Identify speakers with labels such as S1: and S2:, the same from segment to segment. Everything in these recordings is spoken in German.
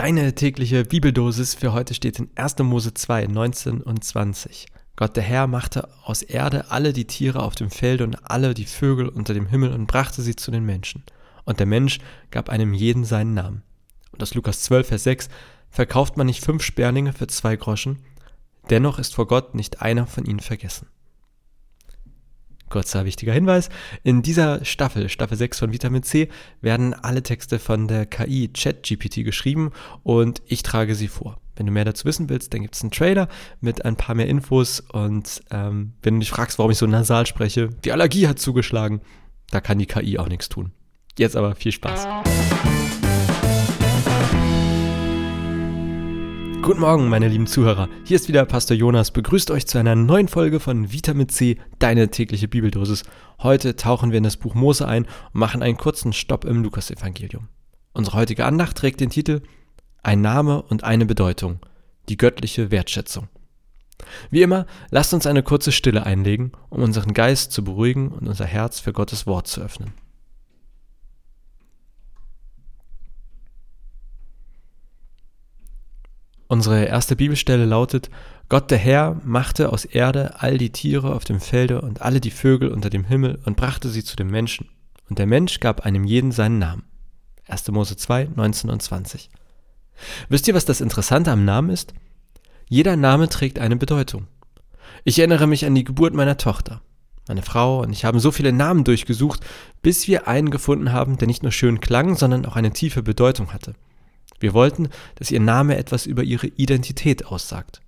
S1: Deine tägliche Bibeldosis für heute steht in 1. Mose 2, 19 und 20. Gott der Herr machte aus Erde alle die Tiere auf dem Felde und alle die Vögel unter dem Himmel und brachte sie zu den Menschen. Und der Mensch gab einem jeden seinen Namen. Und aus Lukas 12, Vers 6 verkauft man nicht fünf Sperlinge für zwei Groschen, dennoch ist vor Gott nicht einer von ihnen vergessen. Kurzer wichtiger Hinweis, in dieser Staffel, Staffel 6 von Vitamin C, werden alle Texte von der KI ChatGPT geschrieben und ich trage sie vor. Wenn du mehr dazu wissen willst, dann gibt es einen Trailer mit ein paar mehr Infos und ähm, wenn du dich fragst, warum ich so nasal spreche, die Allergie hat zugeschlagen, da kann die KI auch nichts tun. Jetzt aber viel Spaß. Guten Morgen, meine lieben Zuhörer. Hier ist wieder Pastor Jonas. Begrüßt euch zu einer neuen Folge von Vitamin C, deine tägliche Bibeldosis. Heute tauchen wir in das Buch Mose ein und machen einen kurzen Stopp im Lukasevangelium. Unsere heutige Andacht trägt den Titel Ein Name und eine Bedeutung. Die göttliche Wertschätzung. Wie immer, lasst uns eine kurze Stille einlegen, um unseren Geist zu beruhigen und unser Herz für Gottes Wort zu öffnen. Unsere erste Bibelstelle lautet, Gott der Herr machte aus Erde all die Tiere auf dem Felde und alle die Vögel unter dem Himmel und brachte sie zu dem Menschen. Und der Mensch gab einem jeden seinen Namen. 1. Mose 2, 19 und 20. Wisst ihr, was das Interessante am Namen ist? Jeder Name trägt eine Bedeutung. Ich erinnere mich an die Geburt meiner Tochter. Meine Frau und ich haben so viele Namen durchgesucht, bis wir einen gefunden haben, der nicht nur schön klang, sondern auch eine tiefe Bedeutung hatte. Wir wollten, dass ihr Name etwas über ihre Identität aussagt.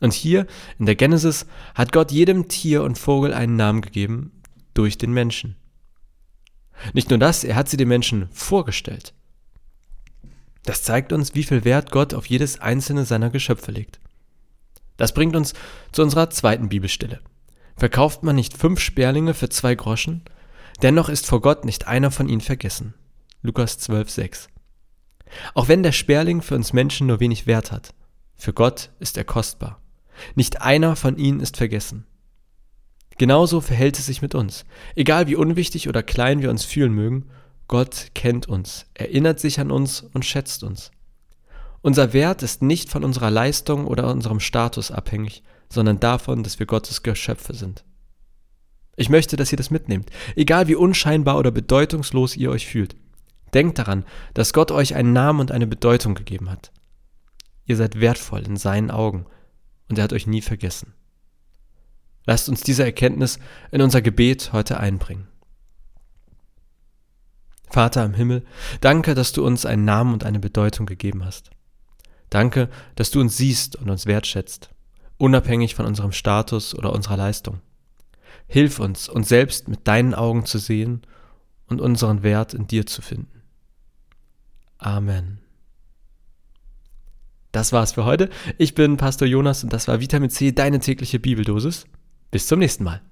S1: Und hier in der Genesis hat Gott jedem Tier und Vogel einen Namen gegeben durch den Menschen. Nicht nur das, er hat sie den Menschen vorgestellt. Das zeigt uns, wie viel Wert Gott auf jedes einzelne seiner Geschöpfe legt. Das bringt uns zu unserer zweiten Bibelstelle. Verkauft man nicht fünf Sperlinge für zwei Groschen? Dennoch ist vor Gott nicht einer von ihnen vergessen. Lukas 12, 6. Auch wenn der Sperling für uns Menschen nur wenig Wert hat, für Gott ist er kostbar. Nicht einer von ihnen ist vergessen. Genauso verhält es sich mit uns. Egal wie unwichtig oder klein wir uns fühlen mögen, Gott kennt uns, erinnert sich an uns und schätzt uns. Unser Wert ist nicht von unserer Leistung oder unserem Status abhängig, sondern davon, dass wir Gottes Geschöpfe sind. Ich möchte, dass ihr das mitnehmt, egal wie unscheinbar oder bedeutungslos ihr euch fühlt. Denkt daran, dass Gott euch einen Namen und eine Bedeutung gegeben hat. Ihr seid wertvoll in seinen Augen und er hat euch nie vergessen. Lasst uns diese Erkenntnis in unser Gebet heute einbringen. Vater im Himmel, danke, dass du uns einen Namen und eine Bedeutung gegeben hast. Danke, dass du uns siehst und uns wertschätzt, unabhängig von unserem Status oder unserer Leistung. Hilf uns, uns selbst mit deinen Augen zu sehen und unseren Wert in dir zu finden. Amen. Das war's für heute. Ich bin Pastor Jonas und das war Vitamin C, deine tägliche Bibeldosis. Bis zum nächsten Mal.